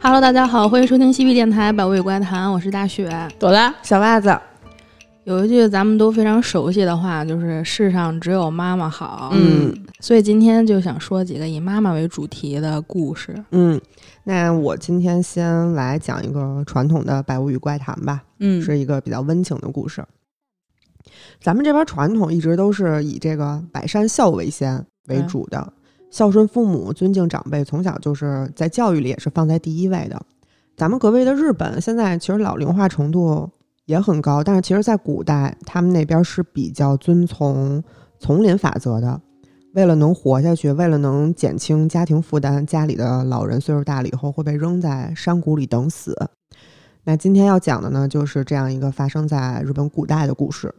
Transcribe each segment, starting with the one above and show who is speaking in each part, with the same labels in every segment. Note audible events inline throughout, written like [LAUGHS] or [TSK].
Speaker 1: Hello，大家好，欢迎收听西皮电台《百味怪谈》，我是大雪。
Speaker 2: 朵拉，
Speaker 3: 小袜子，
Speaker 1: 有一句咱们都非常熟悉的话，就是“世上只有妈妈好”。
Speaker 3: 嗯，
Speaker 1: 所以今天就想说几个以妈妈为主题的故事。
Speaker 3: 嗯，那我今天先来讲一个传统的《百物语怪谈》吧，
Speaker 1: 嗯，
Speaker 3: 是一个比较温情的故事。咱们这边传统一直都是以这个百善孝为先为主的，孝顺父母、尊敬长辈，从小就是在教育里也是放在第一位的。咱们隔壁的日本现在其实老龄化程度也很高，但是其实在古代他们那边是比较遵从丛林法则的。为了能活下去，为了能减轻家庭负担，家里的老人岁数大了以后会被扔在山谷里等死。那今天要讲的呢，就是这样一个发生在日本古代的故事。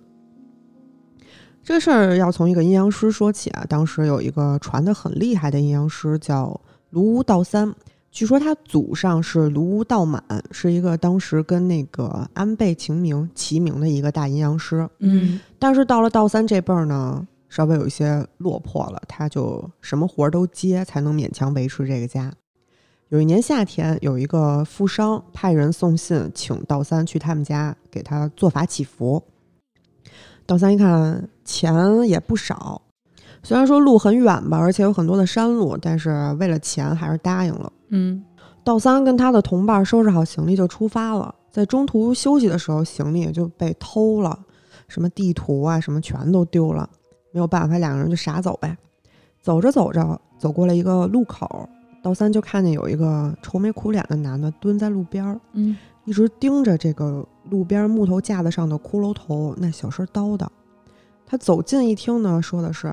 Speaker 3: 这个事儿要从一个阴阳师说起啊。当时有一个传的很厉害的阴阳师叫卢屋道三，据说他祖上是卢屋道满，是一个当时跟那个安倍晴明齐名的一个大阴阳师。
Speaker 1: 嗯
Speaker 3: 但是到了道三这辈儿呢，稍微有一些落魄了，他就什么活儿都接，才能勉强维持这个家。有一年夏天，有一个富商派人送信，请道三去他们家给他做法祈福。道三一看钱也不少，虽然说路很远吧，而且有很多的山路，但是为了钱还是答应了。
Speaker 1: 嗯
Speaker 3: 道三跟他的同伴收拾好行李就出发了，在中途休息的时候，行李就被偷了，什么地图啊什么全都丢了。没有办法，两个人就傻走呗。走着走着，走过了一个路口，道三就看见有一个愁眉苦脸的男的蹲在路边儿，
Speaker 1: 嗯
Speaker 3: 一直盯着这个路边木头架子上的骷髅头那小声叨叨。他走近一听呢，说的是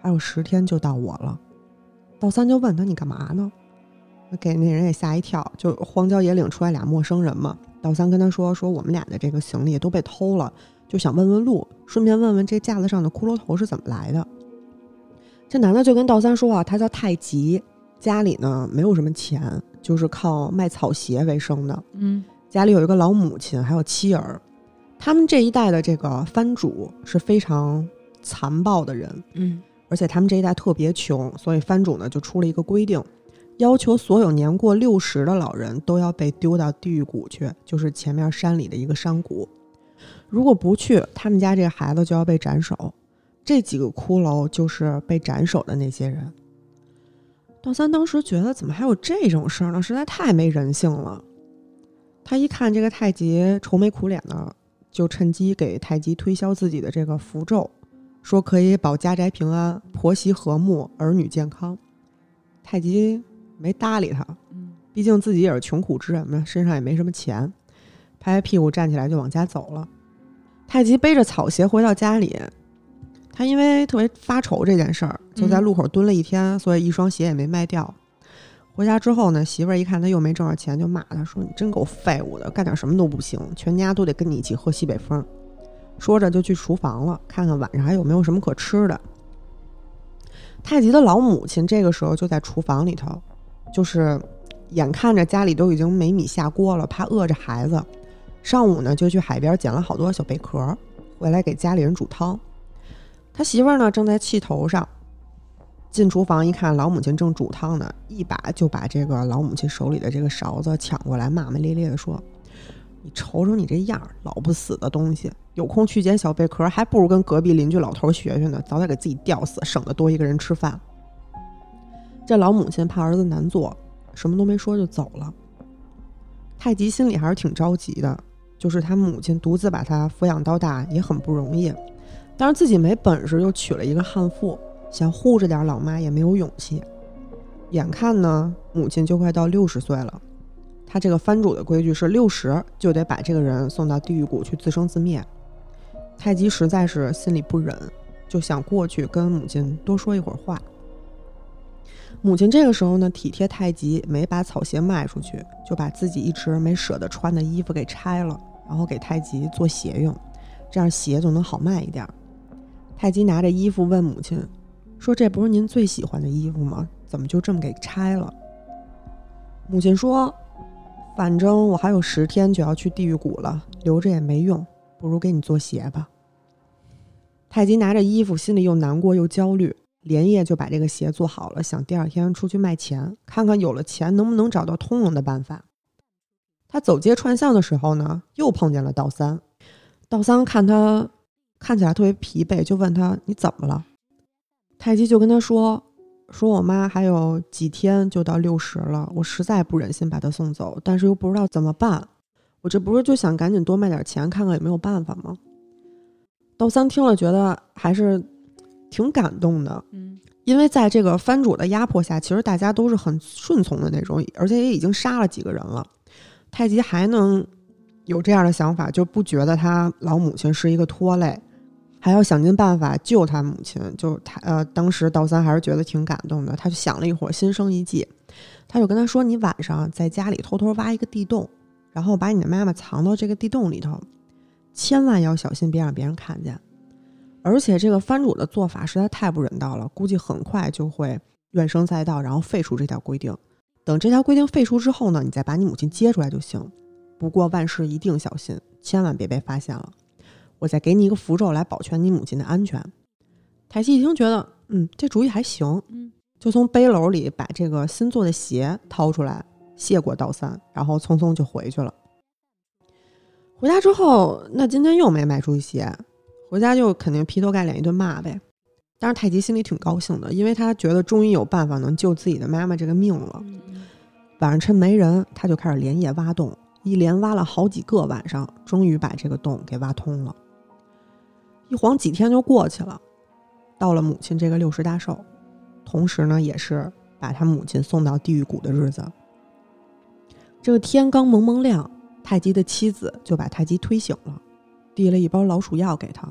Speaker 3: 还有十天就到我了。道三就问他你干嘛呢？给那人也吓一跳，就荒郊野岭出来俩陌生人嘛。道三跟他说说我们俩的这个行李都被偷了，就想问问路，顺便问问这架子上的骷髅头是怎么来的。这男的就跟道三说啊，他叫太极，家里呢没有什么钱，就是靠卖草鞋为生的。
Speaker 1: 嗯
Speaker 3: 家里有一个老母亲，还有妻儿。他们这一代的这个藩主是非常残暴的人，
Speaker 1: 嗯
Speaker 3: 而且他们这一代特别穷，所以藩主呢就出了一个规定，要求所有年过六十的老人都要被丢到地狱谷去，就是前面山里的一个山谷。如果不去，他们家这个孩子就要被斩首。这几个骷髅就是被斩首的那些人。道三当时觉得怎么还有这种事儿呢？实在太没人性了。他一看这个太极愁眉苦脸的，就趁机给太极推销自己的这个符咒，说可以保家宅平安、婆媳和睦、儿女健康。太极没搭理他，
Speaker 1: 嗯
Speaker 3: 毕竟自己也是穷苦之人嘛，身上也没什么钱，拍拍屁股站起来就往家走了。太极背着草鞋回到家里，他因为特别发愁这件事儿，就在路口蹲了一天，所以一双鞋也没卖掉。回家之后呢，媳妇儿一看他又没挣着钱，就骂他说：“你真够废物的，干点什么都不行，全家都得跟你一起喝西北风。”说着就去厨房了，看看晚上还有没有什么可吃的。太极的老母亲这个时候就在厨房里头，就是眼看着家里都已经没米下锅了，怕饿着孩子，上午呢就去海边捡了好多小贝壳，回来给家里人煮汤。他媳妇儿呢正在气头上，进厨房一看，老母亲正煮汤呢，一把就把这个老母亲手里的这个勺子抢过来，骂骂咧咧的说：“你瞅瞅你这样，老不死的东西！有空去捡小贝壳，还不如跟隔壁邻居老头学学呢，早点给自己吊死，省得多一个人吃饭。”这老母亲怕儿子难做，什么都没说就走了。太极心里还是挺着急的，就是他母亲独自把他抚养到大也很不容易，但是自己没本事，又娶了一个悍妇，想护着点老妈也没有勇气。眼看呢，母亲就快到六十岁了，他这个藩主的规矩是六十就得把这个人送到地狱谷去自生自灭。太极实在是心里不忍，就想过去跟母亲多说一会儿话。母亲这个时候呢，体贴太极，没把草鞋卖出去，就把自己一直没舍得穿的衣服给拆了，然后给太极做鞋用，这样鞋就能好卖一点。太极拿着衣服问母亲说：“这不是您最喜欢的衣服吗？怎么就这么给拆了？”母亲说：“反正我还有十天就要去地狱谷了，留着也没用，不如给你做鞋吧。”太极拿着衣服，心里又难过又焦虑，连夜就把这个鞋做好了，想第二天出去卖钱，看看有了钱能不能找到通融的办法。他走街串巷的时候呢，又碰见了道三。道三看他看起来特别疲惫，就问他：“你怎么了？”太极就跟他说：“说我妈还有几天就到六十了，我实在不忍心把她送走，但是又不知道怎么办。我这不是就想赶紧多卖点钱，看看有没有办法吗？”道三听了，觉得还是挺感动的。
Speaker 1: 嗯，
Speaker 3: 因为在这个藩主的压迫下，其实大家都是很顺从的那种，而且也已经杀了几个人了。太极还能有这样的想法，就不觉得他老母亲是一个拖累，还要想尽办法救他母亲。就他呃，当时道三还是觉得挺感动的。他就想了一会儿，心生一计，他就跟他说：“你晚上在家里偷偷挖一个地洞，然后把你的妈妈藏到这个地洞里头，千万要小心，别让别人看见。而且这个藩主的做法实在太不人道了，估计很快就会怨声载道，然后废除这条规定。”等这条规定废除之后呢，你再把你母亲接出来就行。不过万事一定小心，千万别被发现了。我再给你一个符咒来保全你母亲的安全。泰西一听觉得，嗯，这主意还行，
Speaker 1: 嗯，
Speaker 3: 就从背篓里把这个新做的鞋掏出来，谢过道三，然后匆匆就回去了。回家之后，那今天又没卖出去鞋，回家就肯定劈头盖脸一顿骂呗。但是太极心里挺高兴的，因为他觉得终于有办法能救自己的妈妈这个命了。晚上趁没人，他就开始连夜挖洞，一连挖了好几个晚上，终于把这个洞给挖通了。一晃几天就过去了，到了母亲这个六十大寿，同时呢，也是把他母亲送到地狱谷的日子。这个天刚蒙蒙亮，太极的妻子就把太极推醒了，递了一包老鼠药给他，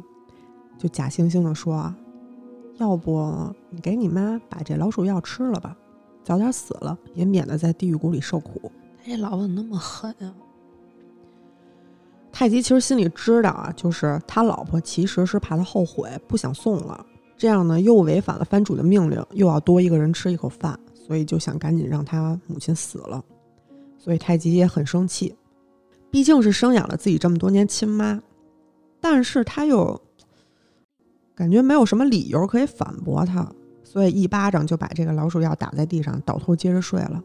Speaker 3: 就假惺惺的说。要不你给你妈把这老鼠药吃了吧，早点死了也免得在地狱谷里受苦。
Speaker 1: 他这老婆那么狠啊？
Speaker 3: 太极其实心里知道啊，就是他老婆其实是怕他后悔，不想送了。这样呢，又违反了藩主的命令，又要多一个人吃一口饭，所以就想赶紧让他母亲死了。所以太极也很生气，毕竟是生养了自己这么多年亲妈，但是他又。感觉没有什么理由可以反驳他，所以一巴掌就把这个老鼠药打在地上，倒头接着睡了。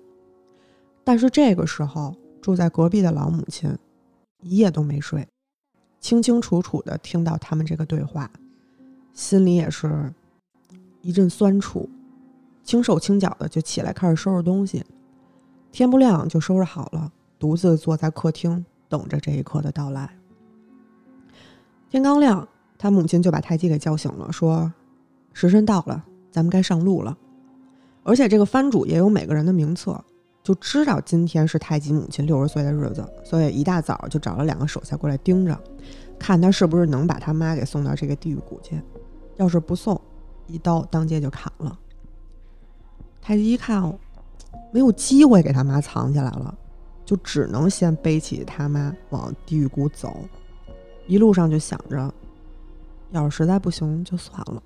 Speaker 3: 但是这个时候，住在隔壁的老母亲一夜都没睡，清清楚楚的听到他们这个对话，心里也是一阵酸楚，轻手轻脚的就起来开始收拾东西。天不亮就收拾好了，独自坐在客厅等着这一刻的到来。天刚亮。他母亲就把太极给叫醒了，说：“时辰到了，咱们该上路了。”而且这个藩主也有每个人的名册，就知道今天是太极母亲六十岁的日子，所以一大早就找了两个手下过来盯着，看他是不是能把他妈给送到这个地狱谷去。要是不送，一刀当街就砍了。太极一看，没有机会给他妈藏起来了，就只能先背起他妈往地狱谷走，一路上就想着。要是实在不行，就算了。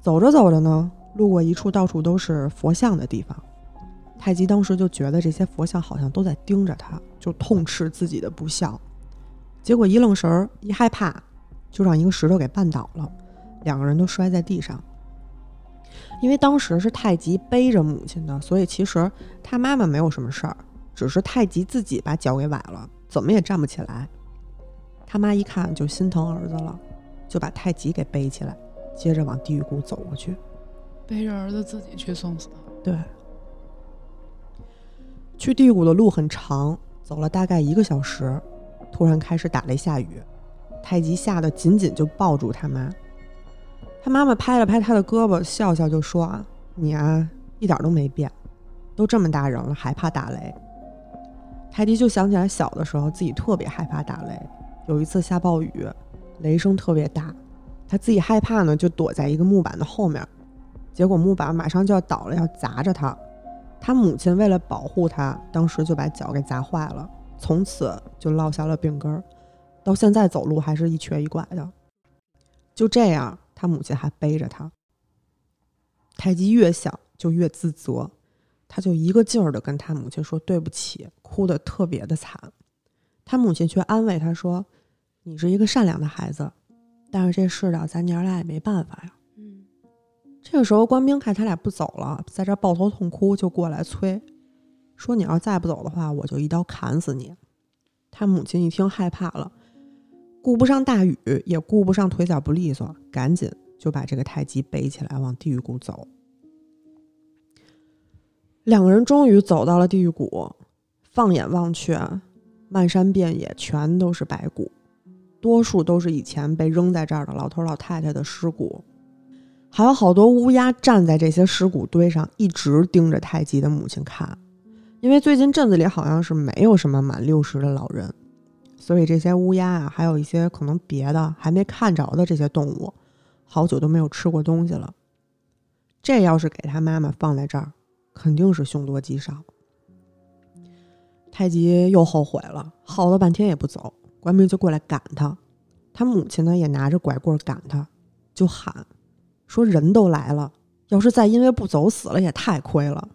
Speaker 3: 走着走着呢，路过一处到处都是佛像的地方，太极当时就觉得这些佛像好像都在盯着他，就痛斥自己的不孝。结果一愣神儿，一害怕，就让一个石头给绊倒了，两个人都摔在地上。因为当时是太极背着母亲的，所以其实他妈妈没有什么事儿，只是太极自己把脚给崴了，怎么也站不起来。他妈一看就心疼儿子了。就把太极给背起来，接着往地狱谷走过去，
Speaker 2: 背着儿子自己去送死。
Speaker 3: 对，去地谷的路很长，走了大概一个小时，突然开始打雷下雨，太极吓得紧紧就抱住他妈。他妈妈拍了拍他的胳膊，笑笑就说：“啊，你啊，一点都没变，都这么大人了还怕打雷。”泰迪就想起来小的时候自己特别害怕打雷，有一次下暴雨。雷声特别大，他自己害怕呢，就躲在一个木板的后面。结果木板马上就要倒了，要砸着他。他母亲为了保护他，当时就把脚给砸坏了，从此就落下了病根儿，到现在走路还是一瘸一拐的。就这样，他母亲还背着他。太极越想就越自责，他就一个劲儿的跟他母亲说对不起，哭得特别的惨。他母亲却安慰他说。你是一个善良的孩子，但是这世道咱娘俩也没办法呀。这个时候，官兵看他俩不走了，在这抱头痛哭，就过来催，说：“你要再不走的话，我就一刀砍死你。”他母亲一听害怕了，顾不上大雨，也顾不上腿脚不利索，赶紧就把这个太极背起来往地狱谷走。两个人终于走到了地狱谷，放眼望去，漫山遍野全都是白骨，多数都是以前被扔在这儿的老头老太太的尸骨。还有好多乌鸦站在这些尸骨堆上，一直盯着太极的母亲看。因为最近镇子里好像是没有什么满六十的老人，所以这些乌鸦啊，还有一些可能别的还没看着的这些动物，好久都没有吃过东西了。这要是给他妈妈放在这儿，肯定是凶多吉少。太极又后悔了，耗了半天也不走，官兵就过来赶他。他母亲呢，也拿着拐棍赶他，就喊。说人都来了，要是再因为不走死了，也太亏了。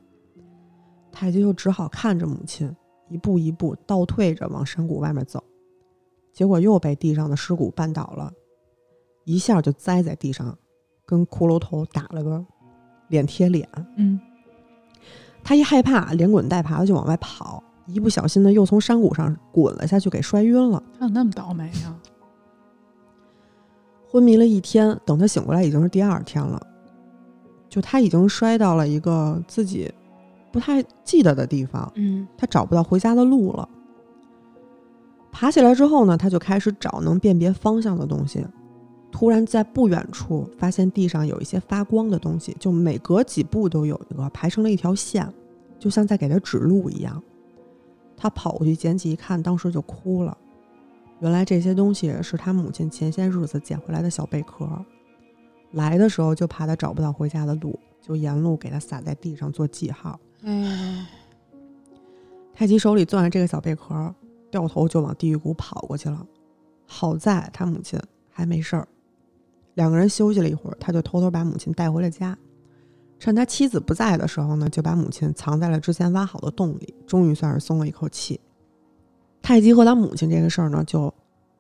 Speaker 3: 太极就只好看着母亲一步一步倒退着往山谷外面走，结果又被地上的尸骨绊倒了，一下就栽在地上，跟骷髅头打了个脸贴脸。
Speaker 2: 嗯，
Speaker 3: 他一害怕，连滚带爬的就往外跑，一不小心呢，又从山谷上滚了下去，给摔晕了。
Speaker 2: 他怎么那么倒霉呀？
Speaker 3: 昏迷了一天，等他醒过来已经是第二天了。就他已经摔到了一个自己不太记得的地方，
Speaker 1: 嗯，
Speaker 3: 他找不到回家的路了。爬起来之后呢，他就开始找能辨别方向的东西。突然在不远处发现地上有一些发光的东西，就每隔几步都有一个排成了一条线，就像在给他指路一样。他跑过去捡起一看，当时就哭了。原来这些东西是他母亲前些日子捡回来的小贝壳，来的时候就怕他找不到回家的路，就沿路给他撒在地上做记号。
Speaker 1: 哎，
Speaker 3: 太极手里攥着这个小贝壳，掉头就往地狱谷跑过去了。好在他母亲还没事儿，两个人休息了一会儿，他就偷偷把母亲带回了家。趁他妻子不在的时候呢，就把母亲藏在了之前挖好的洞里，终于算是松了一口气。太极和他母亲这个事儿呢，就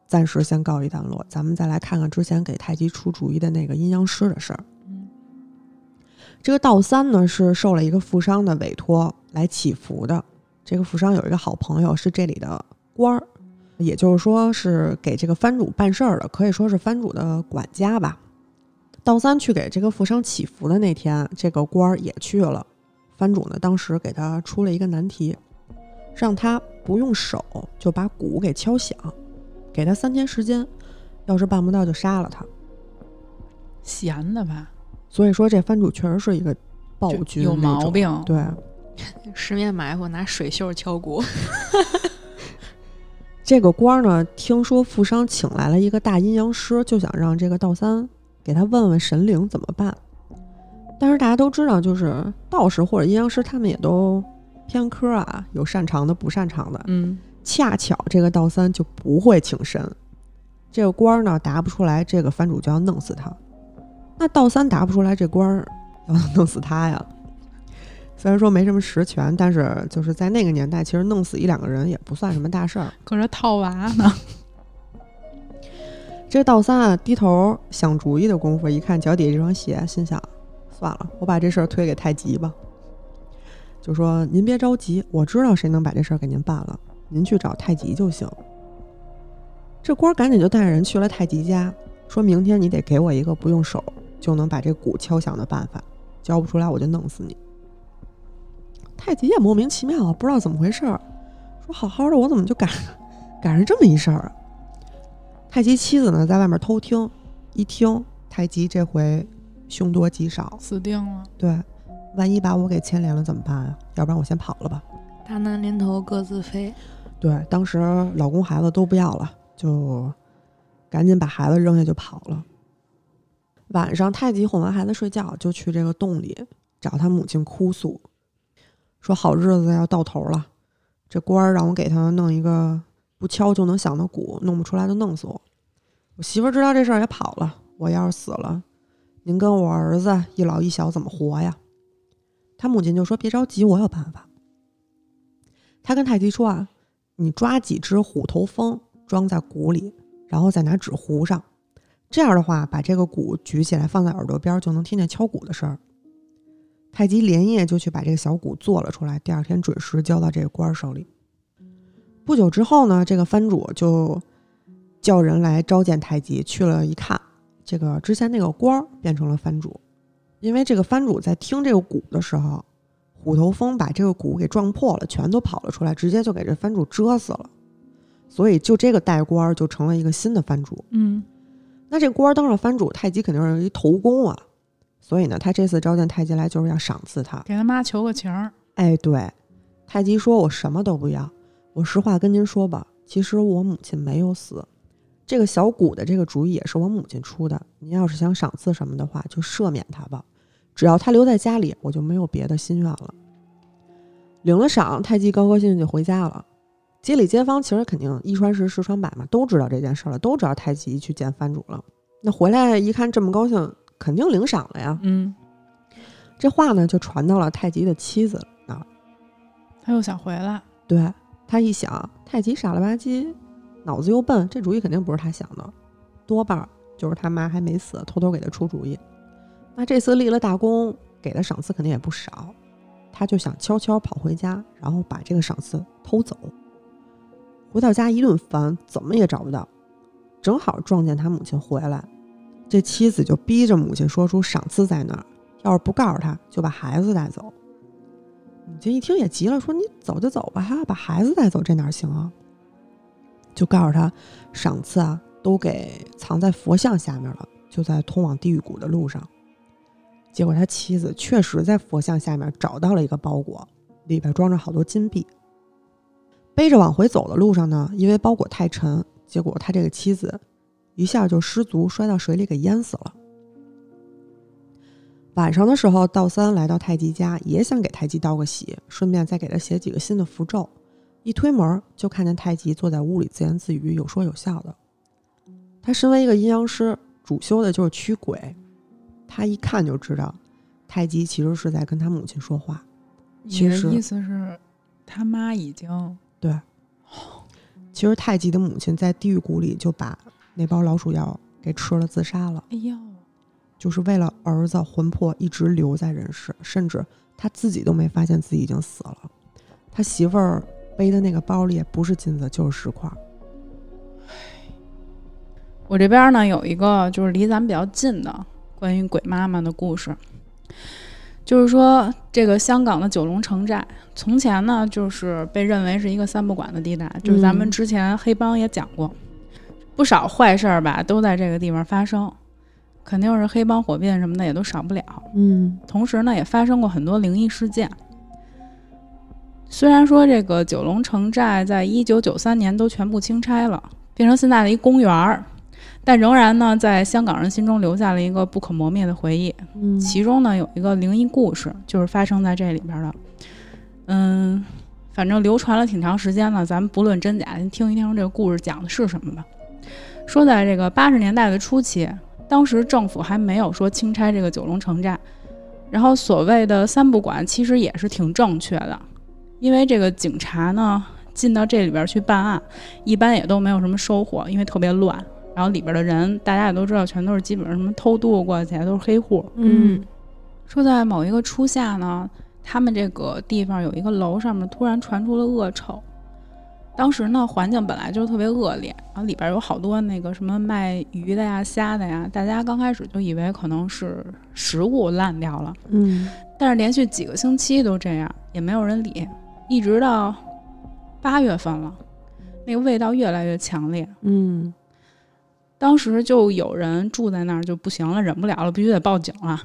Speaker 3: 暂时先告一段落。咱们再来看看之前给太极出主意的那个阴阳师的事儿。
Speaker 2: 嗯，
Speaker 3: 这个道三呢是受了一个富商的委托来祈福的。这个富商有一个好朋友是这里的官儿，也就是说是给这个藩主办事儿的，可以说是藩主的管家吧。道三去给这个富商祈福的那天，这个官儿也去了。藩主呢当时给他出了一个难题，让他。不用手就把鼓给敲响，给他三天时间，要是办不到就杀了他。
Speaker 2: 闲的吧？
Speaker 3: 所以说这藩主确实是一个暴君，
Speaker 2: 有毛病。
Speaker 3: 对，[LAUGHS]
Speaker 1: 十面埋伏拿水袖敲鼓。[LAUGHS]
Speaker 3: 这个官呢，听说富商请来了一个大阴阳师，就想让这个道三给他问问神灵怎么办。但是大家都知道，就是道士或者阴阳师，他们也都。偏科啊，有擅长的，不擅长的。
Speaker 2: 嗯，
Speaker 3: 恰巧这个道三就不会请神，这个官儿呢答不出来，这个藩主就要弄死他。那道三答不出来，这官儿要弄死他呀。[LAUGHS] 虽然说没什么实权，但是就是在那个年代，其实弄死一两个人也不算什么大事儿。
Speaker 2: 搁这套娃呢？[LAUGHS]
Speaker 3: 这道三啊，低头想主意的功夫，一看脚底下这双鞋，心想：算了，我把这事儿推给太极吧。就说您别着急，我知道谁能把这事儿给您办了，您去找太极就行。这官赶紧就带着人去了太极家，说明天你得给我一个不用手就能把这鼓敲响的办法，交不出来我就弄死你。太极也莫名其妙，不知道怎么回事儿，说好好的我怎么就赶 [LAUGHS] 赶上这么一事儿？太极妻子呢在外面偷听，一听太极这回凶多吉少，
Speaker 2: 死定了。
Speaker 3: 对。万一把我给牵连了怎么办啊？要不然我先跑了吧。
Speaker 1: 大难临头各自飞。
Speaker 3: 对，当时老公孩子都不要了，就赶紧把孩子扔下就跑了。晚上太极哄完孩子睡觉，就去这个洞里找他母亲哭诉，说好日子要到头了，这官儿让我给他弄一个不敲就能响的鼓，弄不出来就弄死我。我媳妇知道这事儿也跑了，我要是死了，您跟我儿子一老一小怎么活呀？他母亲就说：“别着急，我有办法。”他跟太极说：“啊，你抓几只虎头蜂装在鼓里，然后再拿纸糊上，这样的话，把这个鼓举起来放在耳朵边，就能听见敲鼓的声儿。太极连夜就去把这个小鼓做了出来，第二天准时交到这个官手里。不久之后呢，这个藩主就叫人来召见太极，去了一看，这个之前那个官变成了藩主，因为这个藩主在听这个鼓的时候，虎头蜂把这个鼓给撞破了，全都跑了出来，直接就给这藩主蛰死了。所以就这个代官儿就成了一个新的藩主。
Speaker 2: 嗯
Speaker 3: 那这官儿当上藩主，太极肯定是一头功啊，所以呢，他这次召见太极来就是要赏赐他。
Speaker 2: 给他妈求个情儿。
Speaker 3: 哎，对，太极说：“我什么都不要，我实话跟您说吧，其实我母亲没有死，这个小鼓的这个主意也是我母亲出的。您要是想赏赐什么的话，就赦免他吧，只要他留在家里，我就没有别的心愿了。”领了赏，太极高高兴兴就回家了。街里街坊其实肯定一传十，十传百嘛，都知道这件事了，都知道太极去见藩主了。那回来一看这么高兴，肯定领赏了呀。
Speaker 2: 嗯，
Speaker 3: 这话呢就传到了太极的妻子那儿。
Speaker 2: 他又想回来。
Speaker 3: 对他一想，太极傻了吧唧，脑子又笨，这主意肯定不是他想的，多半儿就是他妈还没死，偷偷给他出主意。那这次立了大功，给的赏赐肯定也不少，他就想悄悄跑回家，然后把这个赏赐偷走。回到家一顿翻，怎么也找不到，正好撞见他母亲回来，这妻子就逼着母亲说出赏赐在哪儿，要是不告诉他，就把孩子带走。母亲一听也急了，说：“你走就走吧，还要把孩子带走，这哪行啊？”就告诉他，赏赐啊都给藏在佛像下面了，就在通往地狱谷的路上。结果他妻子确实在佛像下面找到了一个包裹，里边装着好多金币。背着往回走的路上呢，因为包裹太沉，结果他这个妻子一下就失足摔到水里，给淹死了。晚上的时候，道三来到太极家，也想给太极道个喜，顺便再给他写几个新的符咒。一推门就看见太极坐在屋里自言自语，有说有笑的。他身为一个阴阳师，主修的就是驱鬼，他一看就知道，太极其实是在跟他母亲说话。其实
Speaker 2: 意思是，他妈已经
Speaker 3: 对，其实太极的母亲在地狱谷里就把那包老鼠药给吃了，自杀了。
Speaker 2: 哎呦，
Speaker 3: 就是为了儿子魂魄一直留在人世，甚至他自己都没发现自己已经死了。他媳妇儿背的那个包里也不是金子就是石块。
Speaker 2: 我这边呢有一个就是离咱们比较近的关于鬼妈妈的故事，就是说这个香港的九龙城寨，从前呢就是被认为是一个三不管的地带，就是咱们
Speaker 3: 嗯
Speaker 2: 之前黑帮也讲过，不少坏事儿吧都在这个地方发生，肯定是黑帮火并什么的也都少不了。
Speaker 3: 嗯
Speaker 2: 同时呢，也发生过很多灵异事件。虽然说这个九龙城寨在一九九三年都全部清拆了，变成现在的一公园儿，但仍然呢，在香港人心中留下了一个不可磨灭的回忆。
Speaker 3: 嗯
Speaker 2: 其中呢，有一个灵异故事，就是发生在这里边的。嗯，反正流传了挺长时间了，咱们不论真假，先听一听这个故事讲的是什么吧。说在这个八十年代的初期，当时政府还没有说清拆这个九龙城寨，然后所谓的三不管其实也是挺正确的，因为这个警察呢进到这里边去办案，一般也都没有什么收获，因为特别乱。然后里边的人大家也都知道，全都是基本上什么偷渡过去，都是黑户。
Speaker 3: 嗯
Speaker 2: 说在某一个初夏呢，他们这个地方有一个楼上面突然传出了恶臭。当时呢，环境本来就特别恶劣，然后里边有好多那个什么卖鱼的呀、虾的呀，大家刚开始就以为可能是食物烂掉了，
Speaker 3: 嗯
Speaker 2: 但是连续几个星期都这样，也没有人理，一直到八月份了，那个味道越来越强烈。
Speaker 3: 嗯
Speaker 2: 当时就有人住在那儿就不行了，忍不了了，必须得报警了。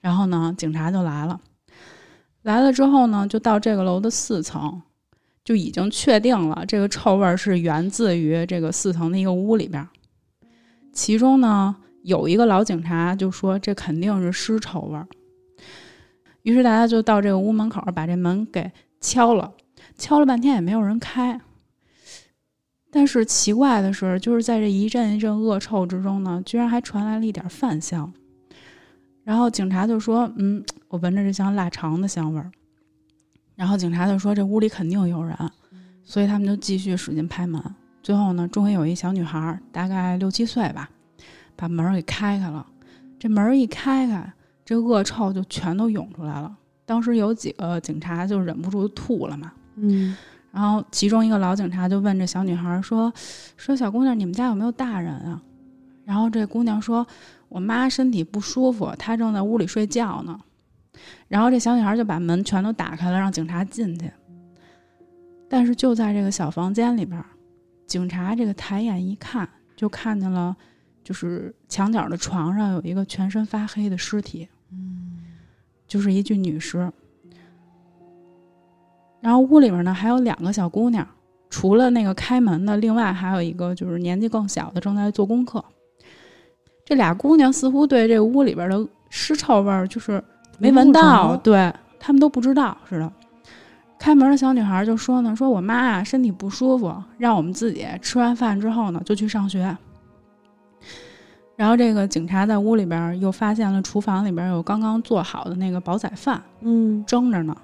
Speaker 2: 然后呢，警察就来了。来了之后呢，就到这个楼的四层，就已经确定了这个臭味是源自于这个四层的一个屋里边。其中呢，有一个老警察就说这肯定是尸臭味儿。于是大家就到这个屋门口，把这门给敲了，敲了半天也没有人开。但是奇怪的是，就是在这一阵一阵恶臭之中呢，居然还传来了一点饭香。然后警察就说：“嗯，我闻着这像腊肠的香味儿。”然后警察就说：“这屋里肯定有人。”所以他们就继续使劲拍门。最后呢，终于有一小女孩，大概六七岁吧，把门给开开了。这门一开开，这恶臭就全都涌出来了。当时有几个警察就忍不住吐了嘛。
Speaker 3: 嗯
Speaker 2: 然后其中一个老警察就问这小女孩说：“说小姑娘，你们家有没有大人啊？”然后这姑娘说：“我妈身体不舒服，她正在屋里睡觉呢。”然后这小女孩就把门全都打开了，让警察进去。但是就在这个小房间里边儿，警察这个抬眼一看，就看见了，就是墙角的床上有一个全身发黑的尸体，就是一具女尸。然后屋里面呢还有两个小姑娘，除了那个开门的，另外还有一个就是年纪更小的正在做功课。这俩姑娘似乎对这屋里边的尸臭味儿就是没闻到，对他们都不知道似的。开门的小女孩就说呢：“说我妈啊身体不舒服，让我们自己吃完饭之后呢就去上学。”然后这个警察在屋里边又发现了厨房里边有刚刚做好的那个煲仔饭，
Speaker 3: 嗯
Speaker 2: 蒸着呢，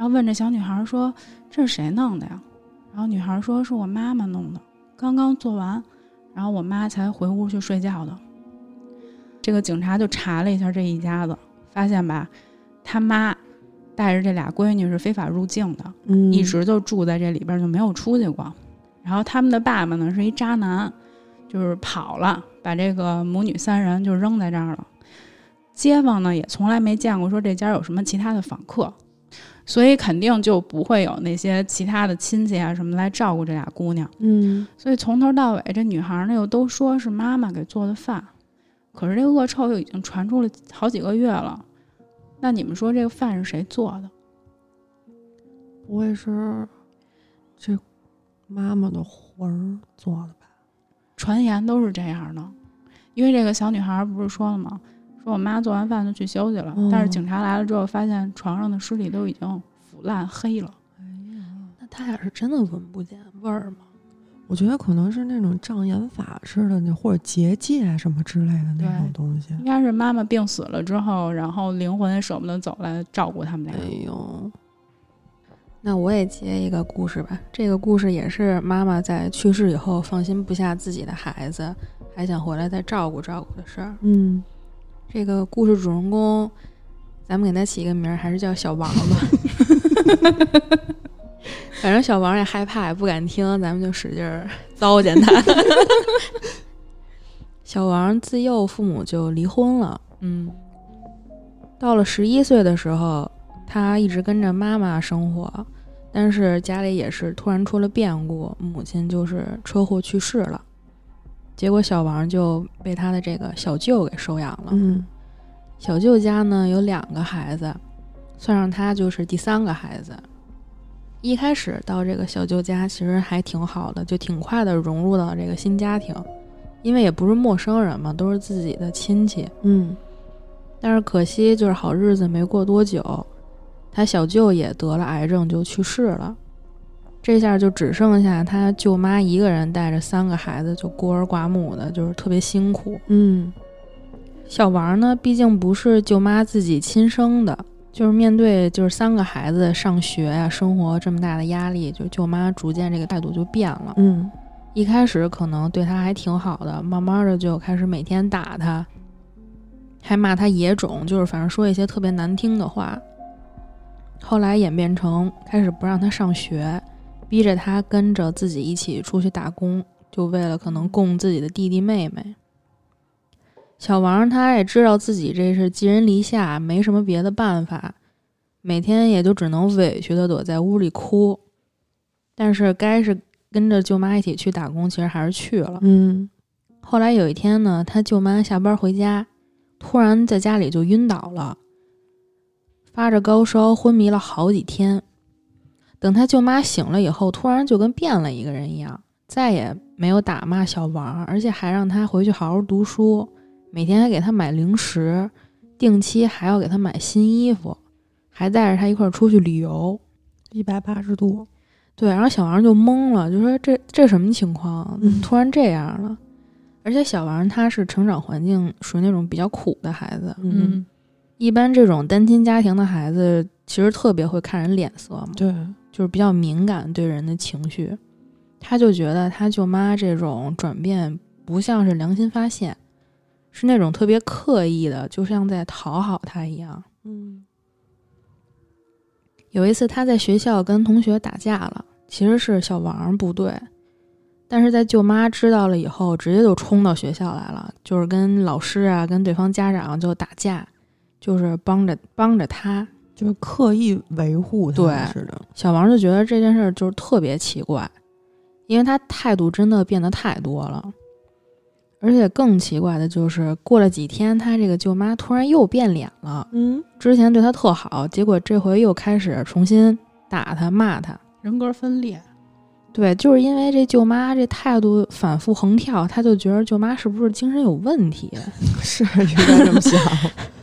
Speaker 2: 然后问这小女孩说：“这是谁弄的呀？”然后女孩说：“是我妈妈弄的，刚刚做完，然后我妈才回屋去睡觉的。”这个警察就查了一下这一家子，发现吧，他妈带着这俩闺女是非法入境的，
Speaker 3: 嗯，
Speaker 2: 一直就住在这里边，就没有出去过。然后他们的爸爸呢是一渣男，就是跑了，把这个母女三人就扔在这儿了。街坊呢也从来没见过说这家有什么其他的访客，所以肯定就不会有那些其他的亲戚啊什么来照顾这俩姑娘。
Speaker 3: 嗯
Speaker 2: 所以从头到尾，这女孩呢又都说是妈妈给做的饭，可是这恶臭又已经传出了好几个月了。那你们说这个饭是谁做的？
Speaker 3: 不会是这妈妈的魂儿做的吧？
Speaker 2: 传言都是这样的，因为这个小女孩不是说了吗？说我妈做完饭就去休息了，
Speaker 3: 嗯
Speaker 2: 但是警察来了之后，发现床上的尸体都已经腐烂黑了。
Speaker 1: 哎呀那他俩是真的闻不见味儿吗？
Speaker 3: 我觉得可能是那种障眼法似的那，或者结界什么之类的那种东西。
Speaker 2: 应该是妈妈病死了之后，然后灵魂也舍不得走来照顾他们俩。
Speaker 3: 哎呦，
Speaker 1: 那我也接一个故事吧。这个故事也是妈妈在去世以后放心不下自己的孩子，还想回来再照顾照顾的事儿。
Speaker 3: 嗯，
Speaker 1: 这个故事主人公，咱们给他起一个名儿，还是叫小王吧。[LAUGHS] 反正小王也害怕，也不敢听，咱们就使劲儿糟践他。[LAUGHS] 小王自幼父母就离婚了，
Speaker 2: 嗯
Speaker 1: 到了十一岁的时候，他一直跟着妈妈生活，但是家里也是突然出了变故，母亲就是车祸去世了。结果小王就被他的这个小舅给收养了。
Speaker 3: 嗯
Speaker 1: 小舅家呢有两个孩子，算上他就是第三个孩子。一开始到这个小舅家其实还挺好的，就挺快的融入到这个新家庭，因为也不是陌生人嘛，都是自己的亲戚。
Speaker 3: 嗯
Speaker 1: 但是可惜就是好日子没过多久，他小舅也得了癌症就去世了。这下就只剩下他舅妈一个人带着三个孩子，就孤儿寡母的，就是特别辛苦。
Speaker 3: 嗯
Speaker 1: 小王呢，毕竟不是舅妈自己亲生的，就是面对就是三个孩子上学呀、生活这么大的压力，就舅妈逐渐这个态度就变了。
Speaker 3: 嗯
Speaker 1: 一开始可能对他还挺好的，慢慢的就开始每天打他，还骂他野种，就是反正说一些特别难听的话。后来演变成开始不让他上学，逼着他跟着自己一起出去打工，就为了可能供自己的弟弟妹妹。小王他也知道自己这是寄人篱下，没什么别的办法，每天也就只能委屈的躲在屋里哭。但是该是跟着舅妈一起去打工，其实还是去了。
Speaker 3: 嗯
Speaker 1: 后来有一天呢，他舅妈下班回家，突然在家里就晕倒了，发着高烧，昏迷了好几天。等他舅妈醒了以后，突然就跟变了一个人一样，再也没有打骂小王，而且还让他回去好好读书，每天还给他买零食，定期还要给他买新衣服，还带着他一块儿出去旅游。
Speaker 3: 一百八十度。
Speaker 1: 对，然后小王就懵了，就说这这什么情况突然这样了？而且小王他是成长环境属于那种比较苦的孩子，
Speaker 3: 嗯，
Speaker 1: 一般这种单亲家庭的孩子其实特别会看人脸色嘛，
Speaker 3: 对，
Speaker 1: 就是比较敏感对人的情绪。他就觉得他舅妈这种转变不像是良心发现，是那种特别刻意的，就像在讨好他一样。
Speaker 3: 嗯
Speaker 1: 有一次，他在学校跟同学打架了，其实是小王不对，但是在舅妈知道了以后，直接就冲到学校来了，就是跟老师啊、跟对方家长就打架，就是帮着帮着他。
Speaker 3: 就是刻意维护他
Speaker 1: 对
Speaker 3: 似的。
Speaker 1: 小王就觉得这件事儿就是特别奇怪，因为他态度真的变得太多了，而且更奇怪的就是过了几天，他这个舅妈突然又变脸了。
Speaker 3: 嗯，
Speaker 1: 之前对他特好，结果这回又开始重新打他、骂他。
Speaker 2: 人格分裂，
Speaker 1: 对，就是因为这舅妈这态度反复横跳，他就觉得舅妈是不是精神有问题？[LAUGHS]
Speaker 3: 是应该这么想。[LAUGHS]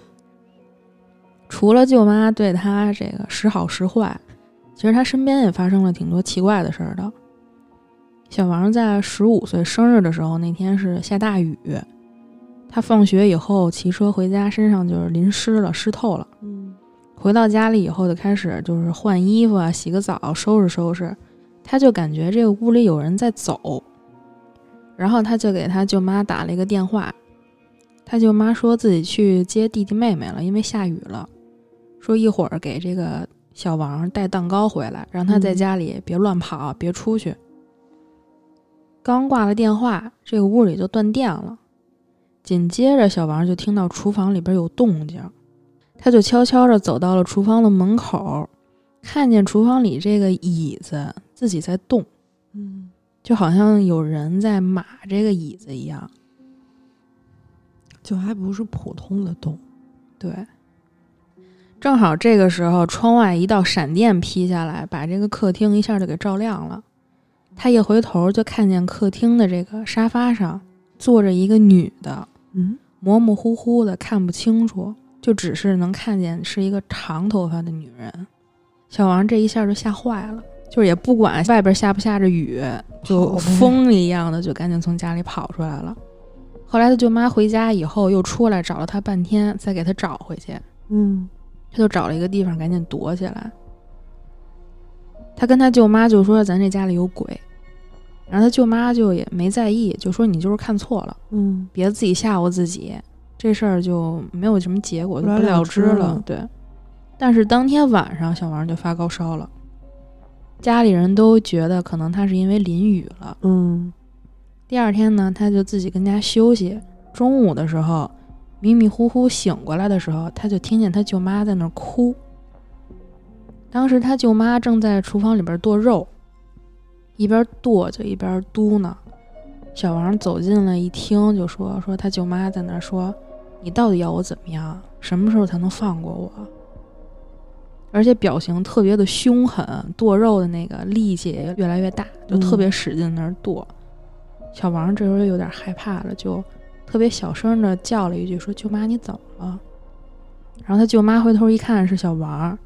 Speaker 1: 除了舅妈对他这个时好时坏，其实他身边也发生了挺多奇怪的事儿的。小王在十五岁生日的时候，那天是下大雨，他放学以后骑车回家，身上就是淋湿了，湿透了。回到家里以后，就开始就是换衣服啊，洗个澡，收拾收拾。他就感觉这个屋里有人在走，然后他就给他舅妈打了一个电话。他舅妈说自己去接弟弟妹妹了，因为下雨了，说一会儿给这个小王带蛋糕回来，让他在家里别乱跑，别出去。刚挂了电话，这个屋里就断电了。紧接着，小王就听到厨房里边有动静。他就悄悄地走到了厨房的门口，看见厨房里这个椅子自己在动，
Speaker 3: 嗯，
Speaker 1: 就好像有人在码这个椅子一样。
Speaker 3: 就还不是普通的动。
Speaker 1: 对，正好这个时候，窗外一道闪电劈下来，把这个客厅一下就给照亮了。他一回头，就看见客厅的这个沙发上坐着一个女的，
Speaker 3: 嗯，
Speaker 1: 模模糊糊的看不清楚，就只是能看见是一个长头发的女人。小王这一下就吓坏了，就是也不管外边下不下着雨，就疯一样的就赶紧从家里跑出来了。后来他舅妈回家以后又出来找了他半天，再给他找回去。
Speaker 3: 嗯
Speaker 1: 他就找了一个地方赶紧躲起来。他跟他舅妈就说：“咱这家里有鬼。”然后他舅妈就也没在意，就说：“你就是看错了。”
Speaker 3: 嗯
Speaker 1: 别自己吓唬自己，这事儿就没有什么结果，就
Speaker 3: 不了之
Speaker 1: 之了。
Speaker 3: 了
Speaker 1: 对，但是当天晚上小王就发高烧了，家里人都觉得可能他是因为淋雨了。
Speaker 3: 嗯
Speaker 1: 第二天呢，他就自己跟家休息。中午的时候，迷迷糊糊醒过来的时候，他就听见他舅妈在那儿哭。当时他舅妈正在厨房里边剁肉，一边剁就一边嘟囔。小王走进来一听，就说：“说他舅妈在那儿说，你到底要我怎么样？什么时候才能放过我？”而且表情特别的凶狠，剁肉的那个力气也越来越大，就特别使劲那儿剁。小王这时候有点害怕了，就特别小声的叫了一句：“说舅妈你怎么了？”然后他舅妈回头一看是小王，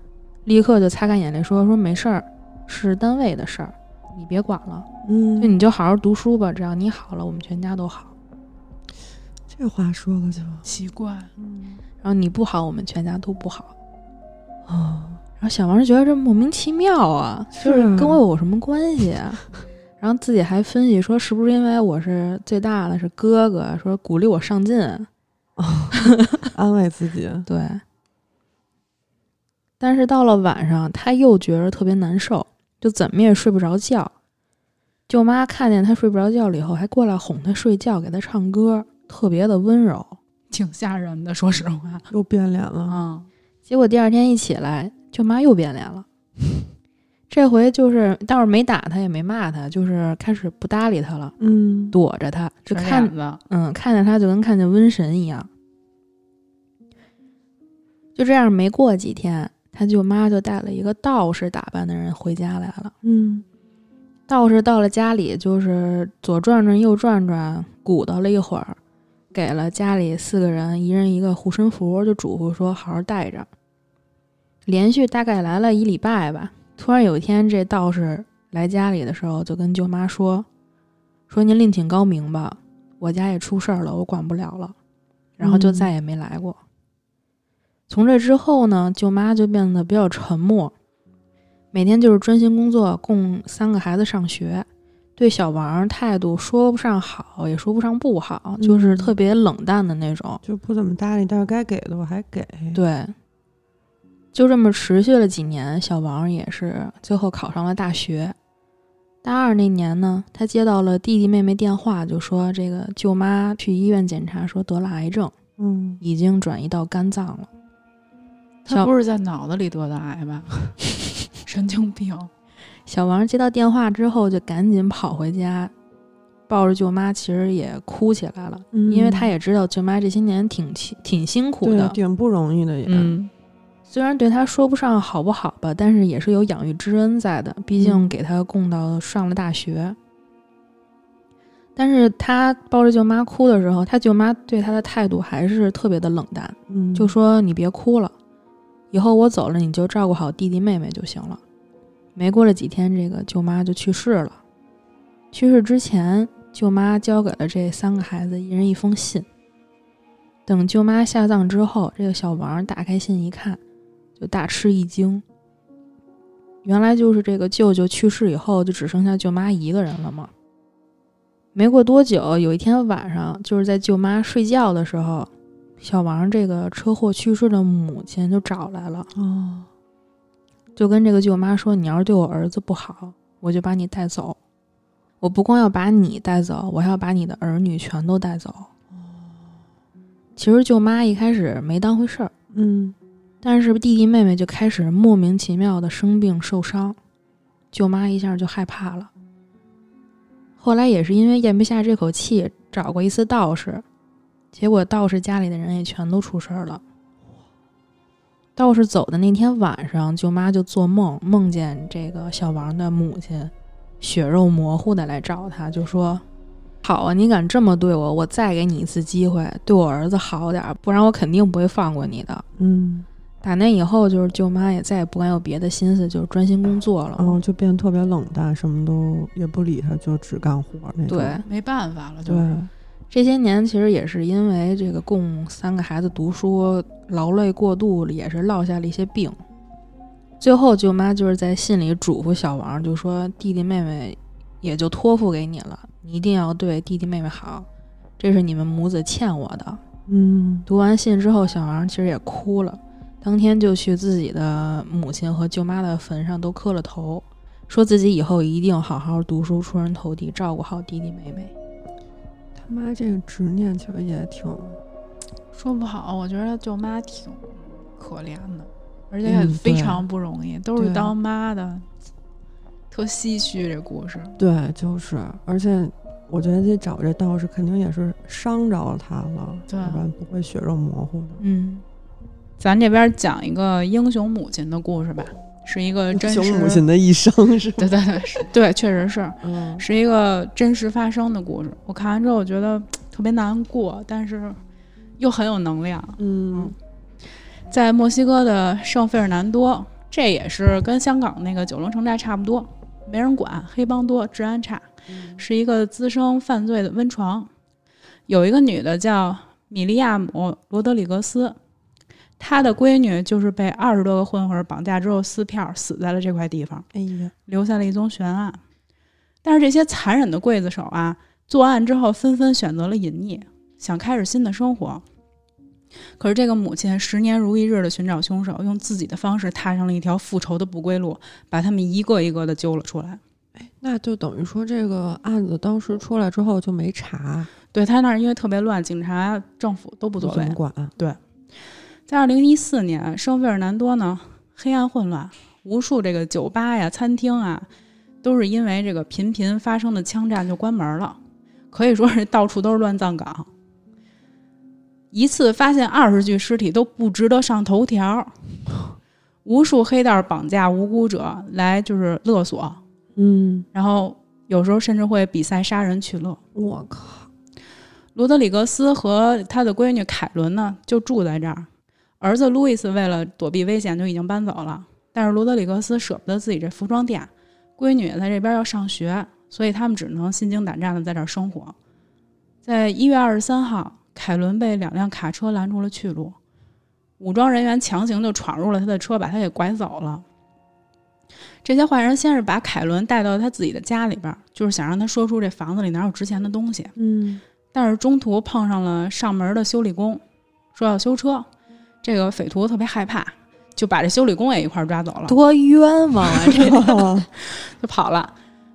Speaker 1: 立刻就擦干眼泪说：“说没事儿，是单位的事儿，你别管了，就
Speaker 3: 嗯，
Speaker 1: 你就好好读书吧，只要你好了，我们全家都好。
Speaker 3: 这话说的就
Speaker 2: 奇怪，
Speaker 3: 嗯
Speaker 1: 然后你不好，我们全家都不好。”
Speaker 3: 啊，
Speaker 1: 然后小王就觉得这莫名其妙啊，就是
Speaker 3: 是
Speaker 1: 跟我有什么关系啊？然后自己还分析说，是不是因为我是最大的，是哥哥，说鼓励我上进？[LAUGHS]
Speaker 3: 安慰自己。
Speaker 1: 对。但是到了晚上，他又觉得特别难受，就怎么也睡不着觉。舅妈看见他睡不着觉了以后，还过来哄他睡觉，给他唱歌，特别的温柔。
Speaker 2: 挺吓人的，说实话。
Speaker 3: 又变脸了，
Speaker 2: 啊，
Speaker 1: 结果第二天一起来，舅妈又变脸了。这回就是倒是没打他，也没骂他，就是开始不搭理他了，
Speaker 3: 嗯，
Speaker 1: 躲着他，就看
Speaker 2: 着，
Speaker 1: 嗯，看见他就跟看见瘟神一样。就这样，没过几天，他舅妈就带了一个道士打扮的人回家来了。
Speaker 3: 嗯
Speaker 1: 道士到了家里，就是左转转右转转，鼓捣了一会儿，给了家里四个人一人一个护身符，就嘱咐说好好带着。连续大概来了一礼拜吧，突然有一天，这道士来家里的时候，就跟舅妈说：“说您另请高明吧，我家也出事儿了，我管不了了。”然后就
Speaker 3: 嗯
Speaker 1: 再也没来过。从这之后呢，舅妈就变得比较沉默，每天就是专心工作，供三个孩子上学，对小王态度说不上好，也说不上不好，就是
Speaker 3: 嗯
Speaker 1: 特别冷淡的那种。
Speaker 3: 就不怎么搭理，但是该给的我还给。
Speaker 1: 对，就这么持续了几年，小王也是最后考上了大学。大二那年呢，他接到了弟弟妹妹电话，就说这个舅妈去医院检查，说得了癌症，
Speaker 3: 嗯，
Speaker 1: 已经转移到肝脏了。
Speaker 2: 他不是在脑子里得的癌吧？[LAUGHS] 神经病。
Speaker 1: 小王接到电话之后，就赶紧跑回家，抱着舅妈，其实也哭起来了，
Speaker 3: 嗯
Speaker 1: 因为他也知道舅妈这些年挺挺辛苦，的。
Speaker 3: 挺不容易的也。
Speaker 2: 嗯，
Speaker 1: 虽然对他说不上好不好吧，但是也是有养育之恩在的，毕竟
Speaker 3: 嗯
Speaker 1: 给他供到上了大学。但是他抱着舅妈哭的时候，他舅妈对他的态度还是特别的冷淡，
Speaker 3: 嗯，
Speaker 1: 就说：“你别哭了，以后我走了，你就照顾好弟弟妹妹就行了。”没过了几天，这个舅妈就去世了。去世之前，舅妈交给了这三个孩子一人一封信。等舅妈下葬之后，这个小王打开信一看，就大吃一惊。原来就是这个舅舅去世以后，就只剩下舅妈一个人了嘛。没过多久，有一天晚上，就是在舅妈睡觉的时候，小王这个车祸去世的母亲就找来了，
Speaker 3: 哦，
Speaker 1: 就跟这个舅妈说：“你要是对我儿子不好，我就把你带走。我不光要把你带走，我还要把你的儿女全都带走。”其实舅妈一开始没当回事儿，
Speaker 3: 嗯
Speaker 1: 但是弟弟妹妹就开始莫名其妙的生病受伤，舅妈一下就害怕了。后来也是因为咽不下这口气，找过一次道士，结果道士家里的人也全都出事儿了。道士走的那天晚上，舅妈就做梦，梦见这个小王的母亲血肉模糊的来找他，就说：“好啊，你敢这么对我，我再给你一次机会，对我儿子好点，不然我肯定不会放过你的。”
Speaker 3: 嗯，
Speaker 1: 打那以后，就是舅妈也再也不敢有别的心思，就是专心工作了。
Speaker 3: 然后就变得特别冷淡，什么都也不理他，就只干活那种。
Speaker 1: 对，
Speaker 2: 没办法了，就
Speaker 3: 对
Speaker 2: 是。
Speaker 1: 这些年其实也是因为这个供三个孩子读书劳累过度，也是落下了一些病。最后，舅妈就是在信里嘱咐小王，就说弟弟妹妹也就托付给你了，你一定要对弟弟妹妹好，这是你们母子欠我的。
Speaker 3: 嗯
Speaker 1: 读完信之后，小王其实也哭了，当天就去自己的母亲和舅妈的坟上都磕了头，说自己以后一定好好读书，出人头地，照顾好弟弟妹妹。
Speaker 3: 他妈这个执念其实也挺，
Speaker 2: 说不好，我觉得舅妈挺可怜的，而且也非常不容易，都是当妈的，特唏嘘这故事。
Speaker 3: 对，就是，而且我觉得这找这道士肯定也是伤着他了，
Speaker 2: 对
Speaker 3: 要不然不会血肉模糊的。
Speaker 1: 嗯，
Speaker 2: 咱这边讲一个英雄母亲的故事吧，是一个真实
Speaker 3: 熊母亲的一生是 [LAUGHS] 吧？
Speaker 2: 对对对，对，确实是
Speaker 3: 嗯
Speaker 2: 是一个真实发生的故事。我看完之后，我觉得特别难过，但是又很有能量。
Speaker 3: 嗯
Speaker 2: 在墨西哥的圣费尔南多，这也是跟香港那个九龙城寨差不多，没人管，黑帮多，治安差，是一个滋生犯罪的温床。有一个女的叫米利亚姆·罗德里格斯，她的闺女就是被二十多个混混绑架之后撕票死在了这块地方，
Speaker 3: 哎呀，
Speaker 2: 留下了一宗悬案。但是这些残忍的刽子手啊，作案之后纷纷选择了隐匿，想开始新的生活。可是这个母亲十年如一日的寻找凶手，用自己的方式踏上了一条复仇的不归路，把他们一个一个的揪了出来。
Speaker 3: 哎那就等于说这个案子当时出来之后就没查，
Speaker 2: 对他那儿因为特别乱，警察、政府都不作为
Speaker 3: 不怎么。管。
Speaker 2: 在二零一四年，圣费尔南多呢黑暗混乱，无数这个酒吧呀、餐厅啊，都是因为这个频频发生的枪战就关门了，可以说是到处都是乱葬岗。一次发现二十具尸体都不值得上头条，无数黑道绑架无辜者来就是勒索，
Speaker 3: 嗯，
Speaker 2: 然后有时候甚至会比赛杀人取乐。
Speaker 3: 我靠，
Speaker 2: 罗德里格斯和他的闺女凯伦呢，就住在这儿。儿子路易斯为了躲避危险就已经搬走了，但是罗德里格斯舍不得自己这服装店，闺女在这边要上学，所以他们只能心惊胆战的在这儿生活。在一月二十三号，凯伦被两辆卡车拦住了去路，武装人员强行就闯入了他的车，把他给拐走了。这些坏人先是把凯伦带到他自己的家里边儿，就是想让他说出这房子里哪有值钱的东西。
Speaker 3: 嗯
Speaker 2: 但是中途碰上了上门的修理工，说要修车，这个匪徒特别害怕，就把这修理工也一块儿抓走了，
Speaker 1: 多冤枉啊！[LAUGHS] 这个 [LAUGHS]
Speaker 2: 就跑了。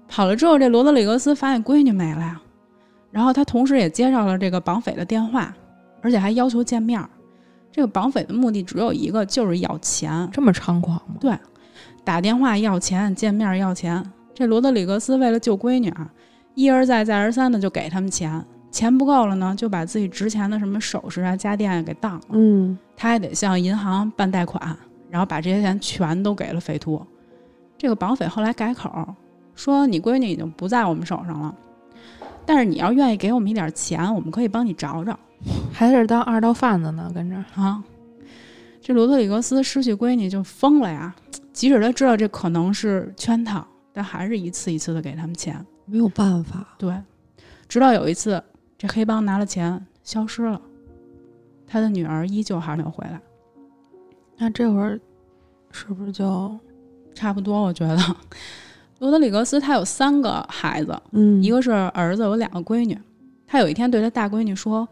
Speaker 2: 跑了之后，这罗德里格斯发现闺女没了呀，然后他同时也接到了这个绑匪的电话，而且还要求见面儿。这个绑匪的目的只有一个，就是要钱。
Speaker 1: 这么猖狂吗？
Speaker 2: 对，打电话要钱，见面要钱。这罗德里格斯为了救闺女啊，一而再再而三的就给他们钱，钱不够了呢，就把自己值钱的什么首饰啊、家电啊给当了。
Speaker 3: 嗯
Speaker 2: 他还得向银行办贷款，然后把这些钱全都给了匪徒。这个绑匪后来改口说：“你闺女已经不在我们手上了，但是你要愿意给我们一点钱，我们可以帮你找找。”
Speaker 1: 还在这当二道贩子呢，跟着。
Speaker 2: 啊，这罗德里格斯失去闺女就疯了呀！即使他知道这可能是圈套，但还是一次一次的给他们钱。
Speaker 3: 没有办法。
Speaker 2: 对，直到有一次，这黑帮拿了钱消失了，他的女儿依旧还没有回来。
Speaker 1: 那这会儿是不是就
Speaker 2: 差不多，我觉得，罗德里格斯他有三个孩子，
Speaker 3: 嗯，
Speaker 2: 一个是儿子，有两个闺女。他有一天对他大闺女说：“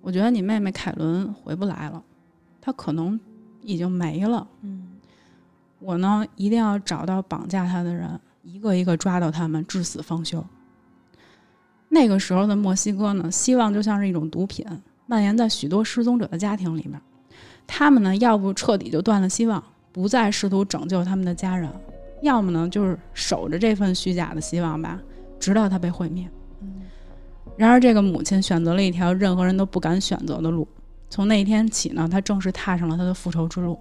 Speaker 2: 我觉得你妹妹凯伦回不来了，她可能已经没了。
Speaker 1: 嗯
Speaker 2: 我呢，一定要找到绑架她的人，一个一个抓到他们，至死方休。”那个时候的墨西哥呢，希望就像是一种毒品，蔓延在许多失踪者的家庭里面。他们呢，要不彻底就断了希望，不再试图拯救他们的家人，要么呢，就是守着这份虚假的希望吧，直到它被毁灭。然而，这个母亲选择了一条任何人都不敢选择的路。从那一天起呢，她正式踏上了她的复仇之路。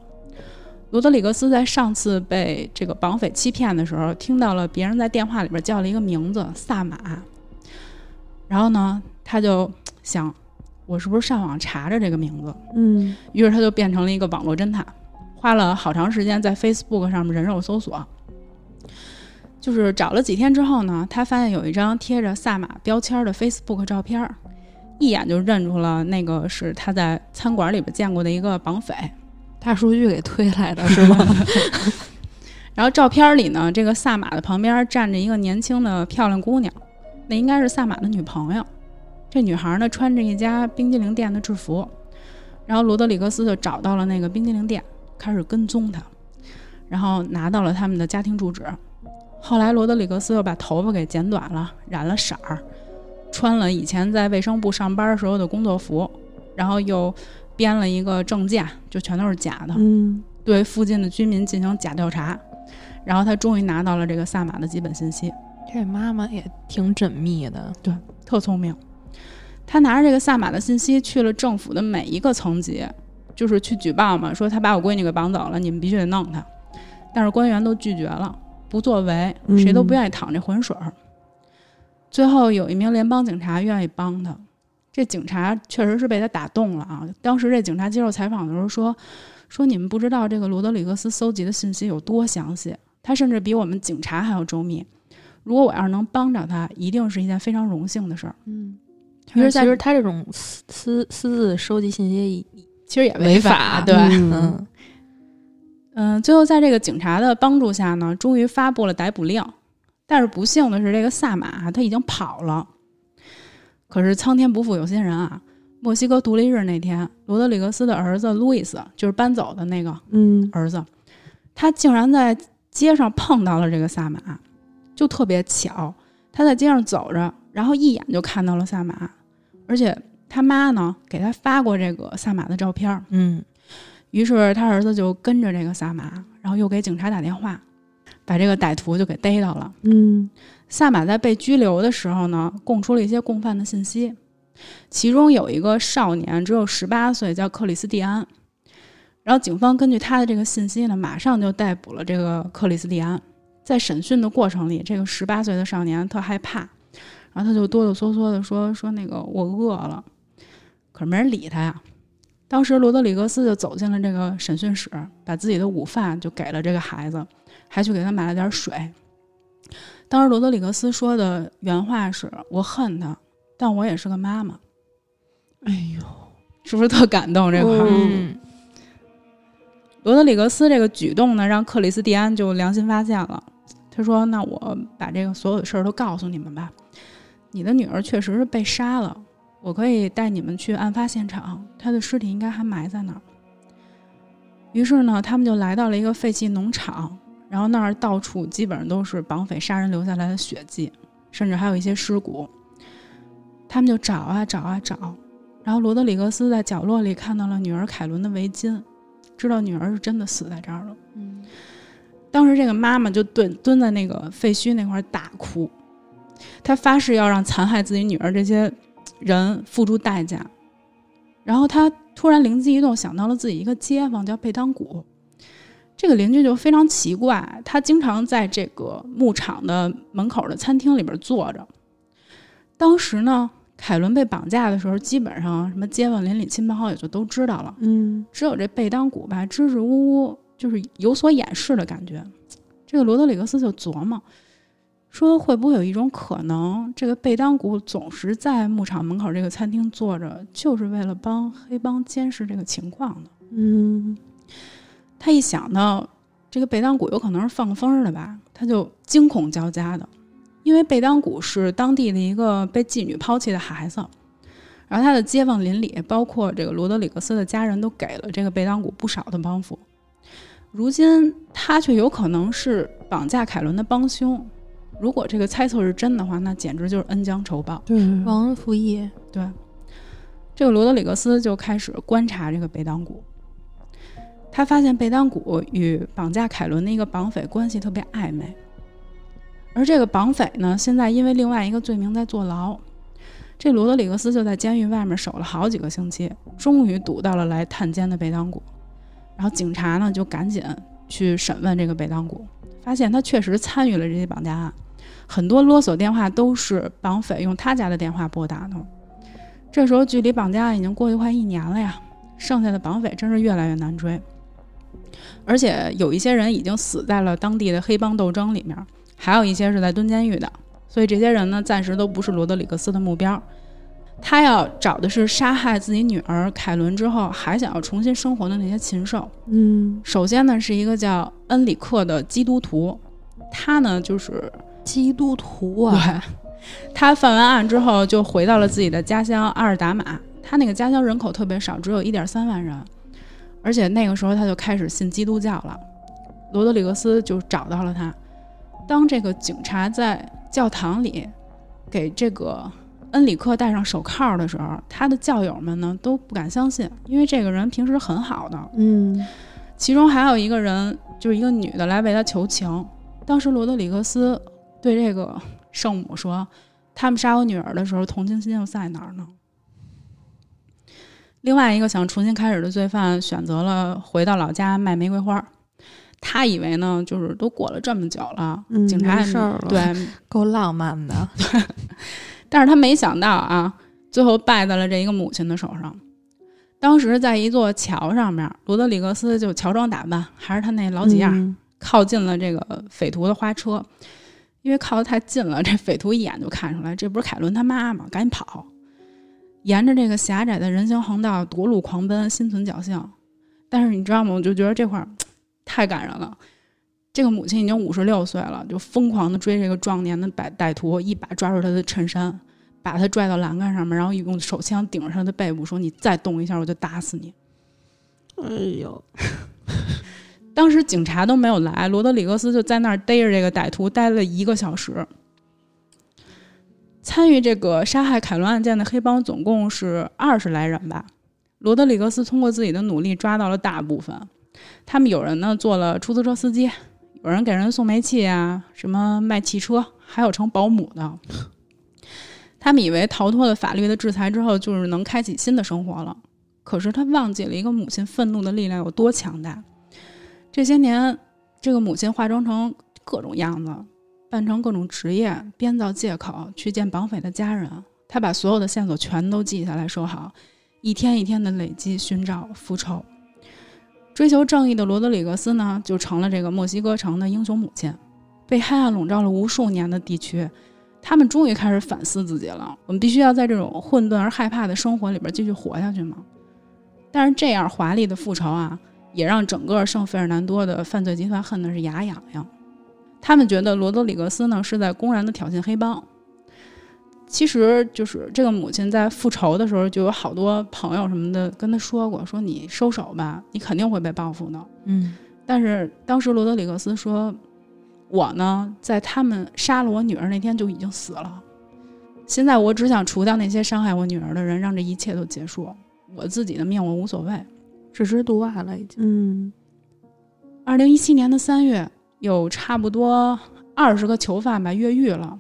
Speaker 2: 罗德里格斯在上次被这个绑匪欺骗的时候，听到了别人在电话里边叫了一个名字“萨马”，然后呢，他就想，我是不是上网查着这个名字？
Speaker 3: 嗯
Speaker 2: 于是他就变成了一个网络侦探，花了好长时间在 Facebook 上面人肉搜索。就是找了几天之后呢，他发现有一张贴着萨马标签的 Facebook 照片儿，一眼就认出了那个是他在餐馆里边见过的一个绑匪。
Speaker 1: 大数据给推来的是吗？[LAUGHS]
Speaker 2: 然后照片里呢，这个萨马的旁边站着一个年轻的漂亮姑娘，那应该是萨马的女朋友。这女孩呢穿着一家冰激凌店的制服，然后罗德里格斯就找到了那个冰激凌店，开始跟踪她，然后拿到了他们的家庭住址。后来罗德里格斯又把头发给剪短了，染了色儿，穿了以前在卫生部上班时候的工作服，然后又编了一个证件，就全都是假的。
Speaker 3: 嗯
Speaker 2: 对附近的居民进行假调查，然后他终于拿到了这个萨马的基本信息，
Speaker 1: 这妈妈也挺缜密的。
Speaker 2: 对特聪明。她拿着这个萨马的信息去了政府的每一个层级，就是去举报嘛，说她把我闺女给绑走了，你们必须得弄她。但是官员都拒绝了，不作为，谁都不愿意淌这浑水儿。最后有一名联邦警察愿意帮他，这警察确实是被他打动了啊。当时这警察接受采访的时候说：“说你们不知道这个罗德里格斯搜集的信息有多详细，他甚至比我们警察还要周密。如果我要是能帮着他，一定是一件非常荣幸的事儿。
Speaker 3: 嗯
Speaker 1: 其实，
Speaker 2: 在
Speaker 1: 其实他这种私私私自收集信息
Speaker 2: 其实也
Speaker 1: 违
Speaker 2: 法，
Speaker 1: 法
Speaker 2: 对，
Speaker 3: 嗯
Speaker 1: 嗯
Speaker 2: 嗯，最后在这个警察的帮助下呢，终于发布了逮捕令。但是不幸的是，这个萨马他已经跑了。可是苍天不负有心人啊！墨西哥独立日那天，罗德里格斯的儿子路易斯，就是搬走的那个
Speaker 3: 嗯
Speaker 2: 儿子，他竟然在街上碰到了这个萨马，就特别巧，他在街上走着，然后一眼就看到了萨马，而且他妈呢给他发过这个萨马的照片儿，
Speaker 1: 嗯，
Speaker 2: 于是他儿子就跟着这个萨马，然后又给警察打电话，把这个歹徒就给逮到了。
Speaker 3: 嗯
Speaker 2: 萨马在被拘留的时候呢，供出了一些共犯的信息，其中有一个少年只有十八岁，叫克里斯蒂安。然后警方根据他的这个信息呢，马上就逮捕了这个克里斯蒂安。在审讯的过程里，这个十八岁的少年特害怕，然后他就哆哆嗦嗦的说：“说那个我饿了。”可是没人理他呀。当时罗德里格斯就走进了这个审讯室，把自己的午饭就给了这个孩子，还去给他买了点水。当时罗德里格斯说的原话是：“我恨他，但我也是个妈妈。
Speaker 3: 哎呦，”
Speaker 2: 是不是特感动这块儿？
Speaker 3: 嗯
Speaker 2: 罗德里格斯这个举动呢，让克里斯蒂安就良心发现了。他说：“那我把这个所有的事儿都告诉你们吧。你的女儿确实是被杀了，我可以带你们去案发现场，她的尸体应该还埋在那儿。”于是呢，他们就来到了一个废弃农场，然后那儿到处基本上都是绑匪杀人留下来的血迹，甚至还有一些尸骨。他们就找啊找啊找，然后罗德里格斯在角落里看到了女儿凯伦的围巾，知道女儿是真的死在这儿了。
Speaker 1: 嗯，
Speaker 2: 当时这个妈妈就蹲蹲在那个废墟那块儿大哭，她发誓要让残害自己女儿这些人付出代价。然后她突然灵机一动，想到了自己一个街坊叫贝当古，这个邻居就非常奇怪，他经常在这个牧场的门口的餐厅里边坐着。当时呢，凯伦被绑架的时候，基本上什么街坊邻里、亲朋好友就都知道了。
Speaker 3: 嗯
Speaker 2: 只有这贝当古吧，支支吾吾，就是有所掩饰的感觉。这个罗德里格斯就琢磨，说会不会有一种可能，这个贝当古总是在牧场门口这个餐厅坐着，就是为了帮黑帮监视这个情况呢？
Speaker 3: 嗯
Speaker 2: 他一想到这个贝当古有可能是放风的吧，他就惊恐交加的，因为贝当古是当地的一个被妓女抛弃的孩子，然后他的街坊邻里，包括这个罗德里格斯的家人都给了这个贝当古不少的帮扶。如今他却有可能是绑架凯伦的帮凶，如果这个猜测是真的话，那简直就是恩将仇报。
Speaker 3: 对，
Speaker 1: 忘恩负义。
Speaker 2: 对，这个罗德里格斯就开始观察这个贝当古。他发现贝当古与绑架凯伦的一个绑匪关系特别暧昧，而这个绑匪呢，现在因为另外一个罪名在坐牢。这罗德里格斯就在监狱外面守了好几个星期，终于堵到了来探监的贝当古。然后警察呢就赶紧去审问这个贝当谷，发现他确实参与了这些绑架案，很多勒索电话都是绑匪用他家的电话拨打的。这时候距离绑架案已经过去快一年了呀，剩下的绑匪真是越来越难追，而且有一些人已经死在了当地的黑帮斗争里面，还有一些是在蹲监狱的，所以这些人呢暂时都不是罗德里格斯的目标。他要找的是杀害自己女儿凯伦之后还想要重新生活的那些禽兽。
Speaker 3: 嗯
Speaker 2: 首先呢是一个叫恩里克的基督徒，他呢就是
Speaker 1: 基督徒啊，
Speaker 2: 对，他犯完案之后就回到了自己的家乡阿尔达马。他那个家乡人口特别少，只有一点三万人，而且那个时候他就开始信基督教了。罗德里格斯就找到了他。当这个警察在教堂里给这个恩里克戴上手铐的时候，他的教友们呢都不敢相信，因为这个人平时很好的，
Speaker 3: 嗯
Speaker 2: 其中还有一个人，就是一个女的来为他求情。当时罗德里格斯对这个圣母说：“他们杀我女儿的时候，同情心又在哪儿呢？”另外一个想重新开始的罪犯选择了回到老家卖玫瑰花。他以为呢，就是都过了这么久了，
Speaker 3: 嗯
Speaker 2: 警察也
Speaker 1: 没事儿了
Speaker 2: 对，
Speaker 1: 够浪漫的。[LAUGHS]
Speaker 2: 但是他没想到啊，最后败在了这一个母亲的手上。当时在一座桥上面，罗德里格斯就乔装打扮，还是他那老几样，
Speaker 3: 嗯
Speaker 2: 靠近了这个匪徒的花车。因为靠得太近了，这匪徒一眼就看出来，这不是凯伦他妈吗？赶紧跑！沿着这个狭窄的人行横道夺路狂奔，心存侥幸。但是你知道吗？我就觉得这块儿 [TSK] 太感人了。这个母亲已经五十六岁了，就疯狂的追这个壮年的歹歹徒，一把抓住他的衬衫，把他拽到栏杆上面，然后用手枪顶着他的背部，说：“你再动一下，我就打死你。”
Speaker 3: 哎呦，
Speaker 2: 当时警察都没有来，罗德里格斯就在那儿逮着这个歹徒待了一个小时。参与这个杀害凯伦案件的黑帮总共是二十来人吧。罗德里格斯通过自己的努力抓到了大部分，他们有人呢做了出租车司机，有人给人送煤气啊，什么卖汽车，还有成保姆的。他们以为逃脱了法律的制裁之后，就是能开启新的生活了。可是他忘记了一个母亲愤怒的力量有多强大。这些年，这个母亲化妆成各种样子，扮成各种职业，编造借口去见绑匪的家人。她把所有的线索全都记下来，收好，一天一天的累积、寻找、复仇。追求正义的罗德里格斯呢，就成了这个墨西哥城的英雄母亲。被黑暗笼罩了无数年的地区，他们终于开始反思自己了。我们必须要在这种混沌而害怕的生活里边继续活下去吗？但是这样华丽的复仇啊，也让整个圣费尔南多的犯罪集团恨的是牙痒痒。他们觉得罗德里格斯呢是在公然的挑衅黑帮。其实就是这个母亲在复仇的时候，就有好多朋友什么的跟他说过，说你收手吧，你肯定会被报复的。
Speaker 1: 嗯
Speaker 2: 但是当时罗德里格斯说：“我呢，在他们杀了我女儿那天就已经死了。现在我只想除掉那些伤害我女儿的人，让这一切都结束。我自己的命我无所谓。
Speaker 1: 置之度外了已经。
Speaker 3: 嗯，”
Speaker 2: 二零一七年的三月，有差不多二十个囚犯吧越狱了。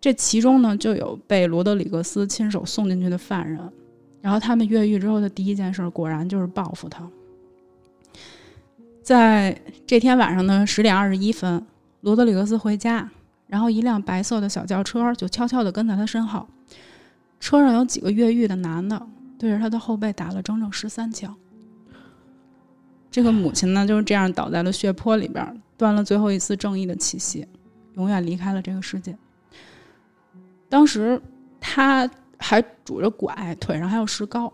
Speaker 2: 这其中呢，就有被罗德里格斯亲手送进去的犯人。然后他们越狱之后的第一件事，果然就是报复他。在这天晚上的十点二十一分，罗德里格斯回家，然后一辆白色的小轿车就悄悄地跟在他身后。车上有几个越狱的男的，对着他的后背打了整整十三枪。这个母亲呢，就是这样倒在了血泊里边，断了最后一丝正义的气息，永远离开了这个世界。当时他还拄着拐，腿上还有石膏。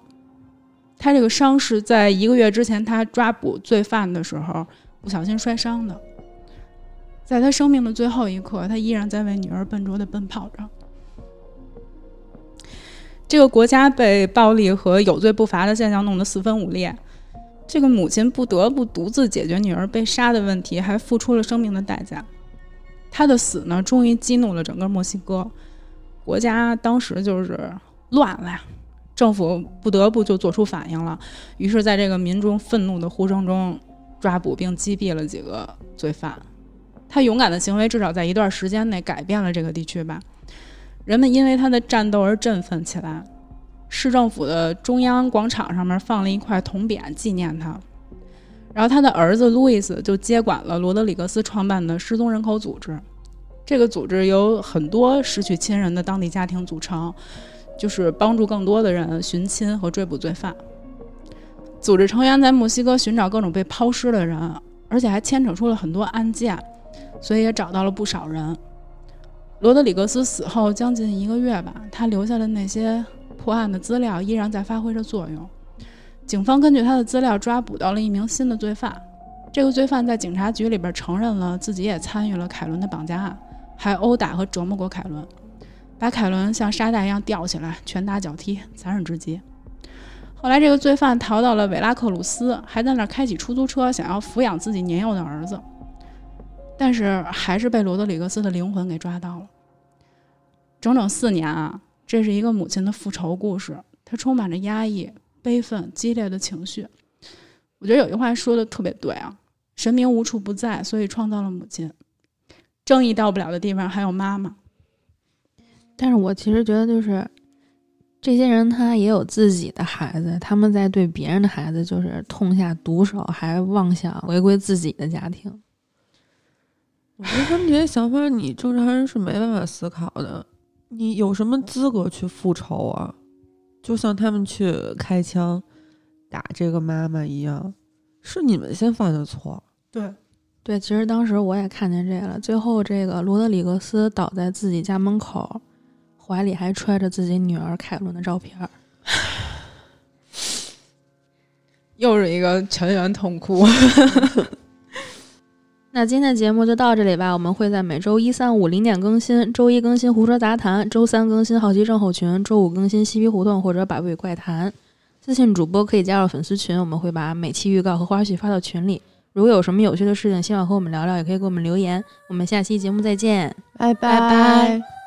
Speaker 2: 他这个伤是在一个月之前他抓捕罪犯的时候不小心摔伤的。在他生命的最后一刻，他依然在为女儿笨拙地奔跑着。这个国家被暴力和有罪不罚的现象弄得四分五裂，这个母亲不得不独自解决女儿被杀的问题，还付出了生命的代价。她的死呢，终于激怒了整个墨西哥。国家当时就是乱了呀，政府不得不就做出反应了。于是，在这个民众愤怒的呼声中，抓捕并击毙了几个罪犯。他勇敢的行为至少在一段时间内改变了这个地区吧。人们因为他的战斗而振奋起来。市政府的中央广场上面放了一块铜匾纪念他。然后他的儿子路易斯就接管了罗德里格斯创办的失踪人口组织。这个组织由很多失去亲人的当地家庭组成，就是帮助更多的人寻亲和追捕罪犯。组织成员在墨西哥寻找各种被抛尸的人，而且还牵扯出了很多案件，所以也找到了不少人。罗德里格斯死后将近一个月吧，他留下的那些破案的资料依然在发挥着作用。警方根据他的资料抓捕到了一名新的罪犯，这个罪犯在警察局里边承认了自己也参与了凯伦的绑架案。还殴打和折磨过凯伦，把凯伦像沙袋一样吊起来，拳打脚踢，残忍至极。后来，这个罪犯逃到了维拉克鲁斯，还在那儿开起出租车，想要抚养自己年幼的儿子，但是还是被罗德里格斯的灵魂给抓到了。整整四年啊，这是一个母亲的复仇故事，它充满着压抑、悲愤、激烈的情绪。我觉得有句话说的特别对啊：“神明无处不在，所以创造了母亲。”正义到不了的地方还有妈妈，
Speaker 1: 但是我其实觉得，就是这些人他也有自己的孩子，他们在对别人的孩子就是痛下毒手，还妄想回归自己的家庭。
Speaker 3: 我觉得他们这些想法，你正常人是没办法思考的。你有什么资格去复仇啊？就像他们去开枪打这个妈妈一样，是你们先犯的错。
Speaker 2: 对。
Speaker 1: 对，其实当时我也看见这个了。最后，这个罗德里格斯倒在自己家门口，怀里还揣着自己女儿凯伦的照片儿，[LAUGHS]
Speaker 2: 又是一个全员痛哭。[LAUGHS]
Speaker 1: 那今天的节目就到这里吧。我们会在每周一、三、五零点更新，周一更新《胡说杂谈》，周三更新《好奇症候群》，周五更新《嬉皮胡同》或者《百味怪谈》。私信主播可以加入粉丝群，我们会把每期预告和花絮发到群里。如果有什么有趣的事情，希望和我们聊聊，也可以给我们留言。我们下期节目再见，
Speaker 3: 拜
Speaker 1: 拜拜。